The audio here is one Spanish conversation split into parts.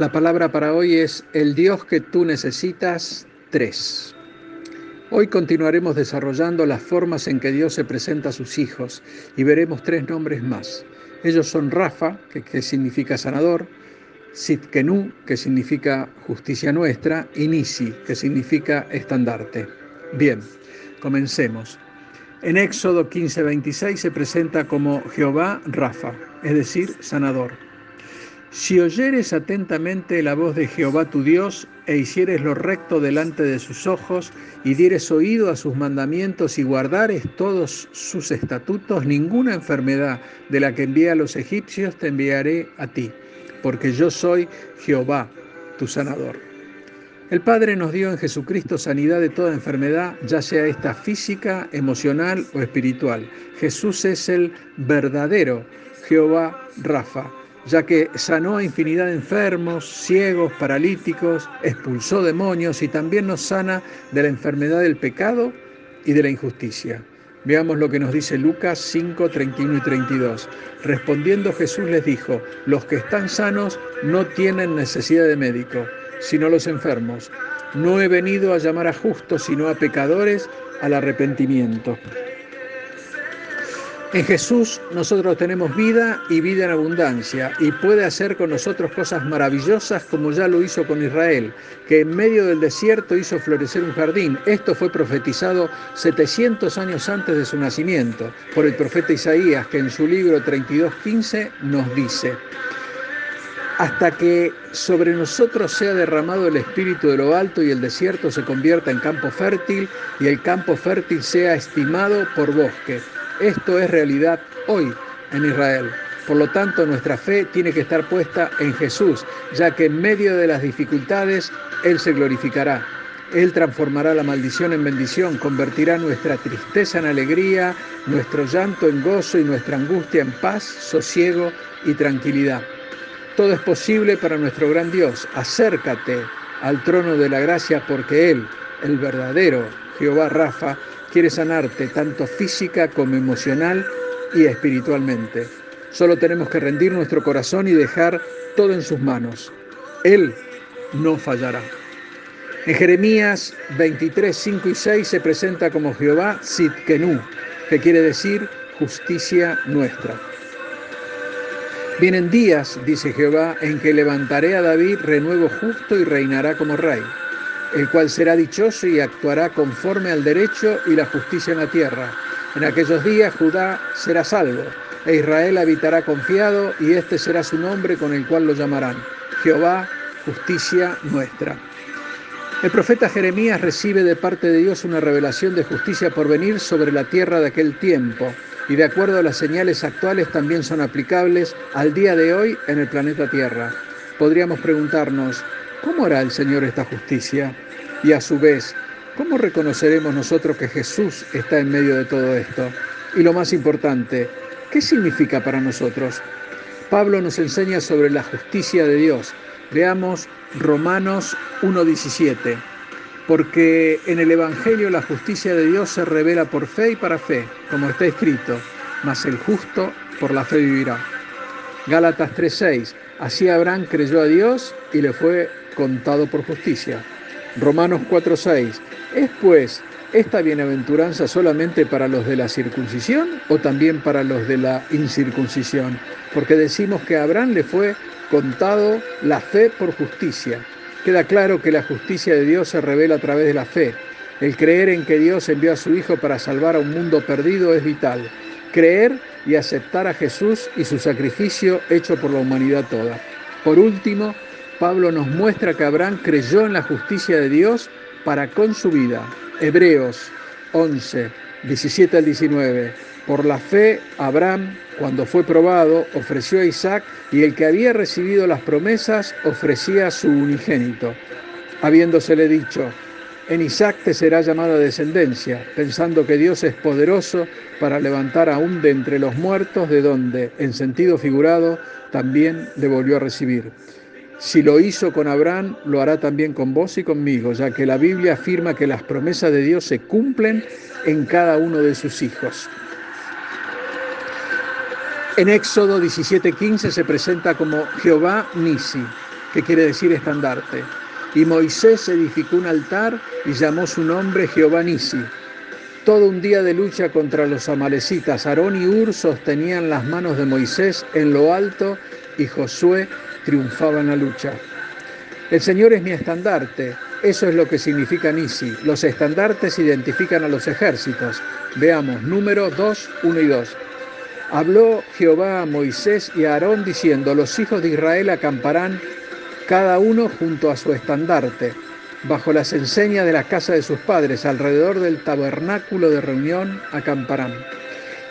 La palabra para hoy es el Dios que tú necesitas 3. Hoy continuaremos desarrollando las formas en que Dios se presenta a sus hijos y veremos tres nombres más. Ellos son Rafa, que, significa sanador, Sitkenu, que significa justicia nuestra, y Nisi, que significa estandarte. Bien, comencemos. En Éxodo 15:26 se presenta como Jehová Rafa, es decir, sanador. Si oyeres atentamente la voz de Jehová tu Dios, e hicieres lo recto delante de sus ojos, y dieres oído a sus mandamientos y guardares todos sus estatutos, ninguna enfermedad de la que envía a los egipcios te enviaré a ti, porque yo soy Jehová, tu sanador. El Padre nos dio en Jesucristo sanidad de toda enfermedad, ya sea esta física, emocional o espiritual. Jesús es el verdadero Jehová Rafa ya que sanó a infinidad de enfermos, ciegos, paralíticos, expulsó demonios y también nos sana de la enfermedad del pecado y de la injusticia. Veamos lo que nos dice Lucas 5, 31 y 32. Respondiendo Jesús les dijo, los que están sanos no tienen necesidad de médico, sino los enfermos. No he venido a llamar a justos, sino a pecadores al arrepentimiento. En Jesús nosotros tenemos vida y vida en abundancia y puede hacer con nosotros cosas maravillosas como ya lo hizo con Israel, que en medio del desierto hizo florecer un jardín. Esto fue profetizado 700 años antes de su nacimiento por el profeta Isaías, que en su libro 32.15 nos dice, hasta que sobre nosotros sea derramado el espíritu de lo alto y el desierto se convierta en campo fértil y el campo fértil sea estimado por bosque esto es realidad hoy en Israel. Por lo tanto, nuestra fe tiene que estar puesta en Jesús, ya que en medio de las dificultades Él se glorificará. Él transformará la maldición en bendición, convertirá nuestra tristeza en alegría, nuestro llanto en gozo y nuestra angustia en paz, sosiego y tranquilidad. Todo es posible para nuestro gran Dios. Acércate al trono de la gracia porque Él, el verdadero Jehová Rafa, quiere sanarte tanto física como emocional y espiritualmente. Solo tenemos que rendir nuestro corazón y dejar todo en sus manos. Él no fallará. En Jeremías 23, 5 y 6 se presenta como Jehová Sitkenu, que quiere decir justicia nuestra. Vienen días, dice Jehová, en que levantaré a David renuevo justo y reinará como rey el cual será dichoso y actuará conforme al derecho y la justicia en la tierra. En aquellos días Judá será salvo, e Israel habitará confiado, y este será su nombre con el cual lo llamarán. Jehová, justicia nuestra. El profeta Jeremías recibe de parte de Dios una revelación de justicia por venir sobre la tierra de aquel tiempo, y de acuerdo a las señales actuales también son aplicables al día de hoy en el planeta Tierra. Podríamos preguntarnos, ¿Cómo hará el Señor esta justicia? Y a su vez, ¿cómo reconoceremos nosotros que Jesús está en medio de todo esto? Y lo más importante, ¿qué significa para nosotros? Pablo nos enseña sobre la justicia de Dios. Veamos Romanos 1.17. Porque en el Evangelio la justicia de Dios se revela por fe y para fe, como está escrito, mas el justo por la fe vivirá. Gálatas 3.6. Así Abraham creyó a Dios y le fue contado por justicia. Romanos 4:6. ¿Es pues esta bienaventuranza solamente para los de la circuncisión o también para los de la incircuncisión? Porque decimos que a Abraham le fue contado la fe por justicia. Queda claro que la justicia de Dios se revela a través de la fe. El creer en que Dios envió a su Hijo para salvar a un mundo perdido es vital. Creer y aceptar a Jesús y su sacrificio hecho por la humanidad toda. Por último, Pablo nos muestra que Abraham creyó en la justicia de Dios para con su vida. Hebreos 11, 17 al 19. Por la fe, Abraham, cuando fue probado, ofreció a Isaac y el que había recibido las promesas ofrecía a su unigénito, habiéndosele dicho, en Isaac te será llamada descendencia, pensando que Dios es poderoso para levantar aún de entre los muertos, de donde, en sentido figurado, también le volvió a recibir. Si lo hizo con Abraham, lo hará también con vos y conmigo, ya que la Biblia afirma que las promesas de Dios se cumplen en cada uno de sus hijos. En Éxodo 17:15 se presenta como Jehová Nisi, que quiere decir estandarte. Y Moisés edificó un altar y llamó su nombre Jehová Nisi. Todo un día de lucha contra los amalecitas, Aarón y Ur sostenían las manos de Moisés en lo alto y Josué triunfaba en la lucha. El Señor es mi estandarte, eso es lo que significa Nisi. Los estandartes identifican a los ejércitos. Veamos, número 2, 1 y 2. Habló Jehová a Moisés y a Aarón diciendo, los hijos de Israel acamparán cada uno junto a su estandarte, bajo las enseñas de la casa de sus padres, alrededor del tabernáculo de reunión acamparán.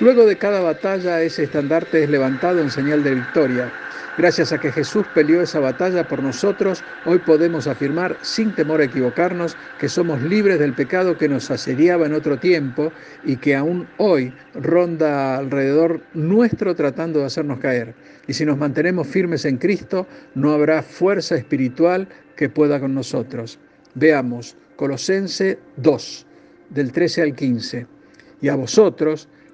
Luego de cada batalla ese estandarte es levantado en señal de victoria. Gracias a que Jesús peleó esa batalla por nosotros, hoy podemos afirmar sin temor a equivocarnos que somos libres del pecado que nos asediaba en otro tiempo y que aún hoy ronda alrededor nuestro tratando de hacernos caer. Y si nos mantenemos firmes en Cristo, no habrá fuerza espiritual que pueda con nosotros. Veamos Colosense 2, del 13 al 15. Y a vosotros,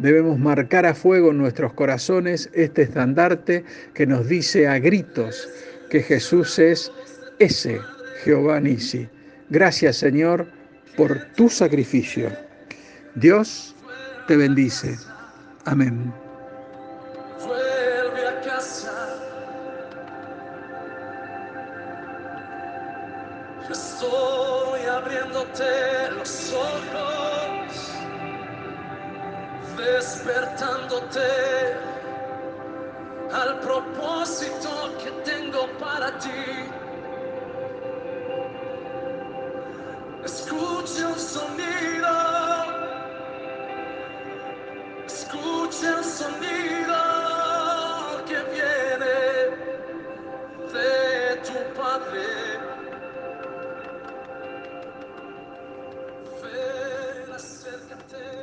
Debemos marcar a fuego en nuestros corazones este estandarte que nos dice a gritos, que Jesús es ese Jehová Nisi. Gracias Señor por tu sacrificio. Dios te bendice. Amén. Vuelve a casa. estoy abriéndote los ojos, despertándote al propósito que tengo para ti. Escucha un sonido, Escucha un sonido.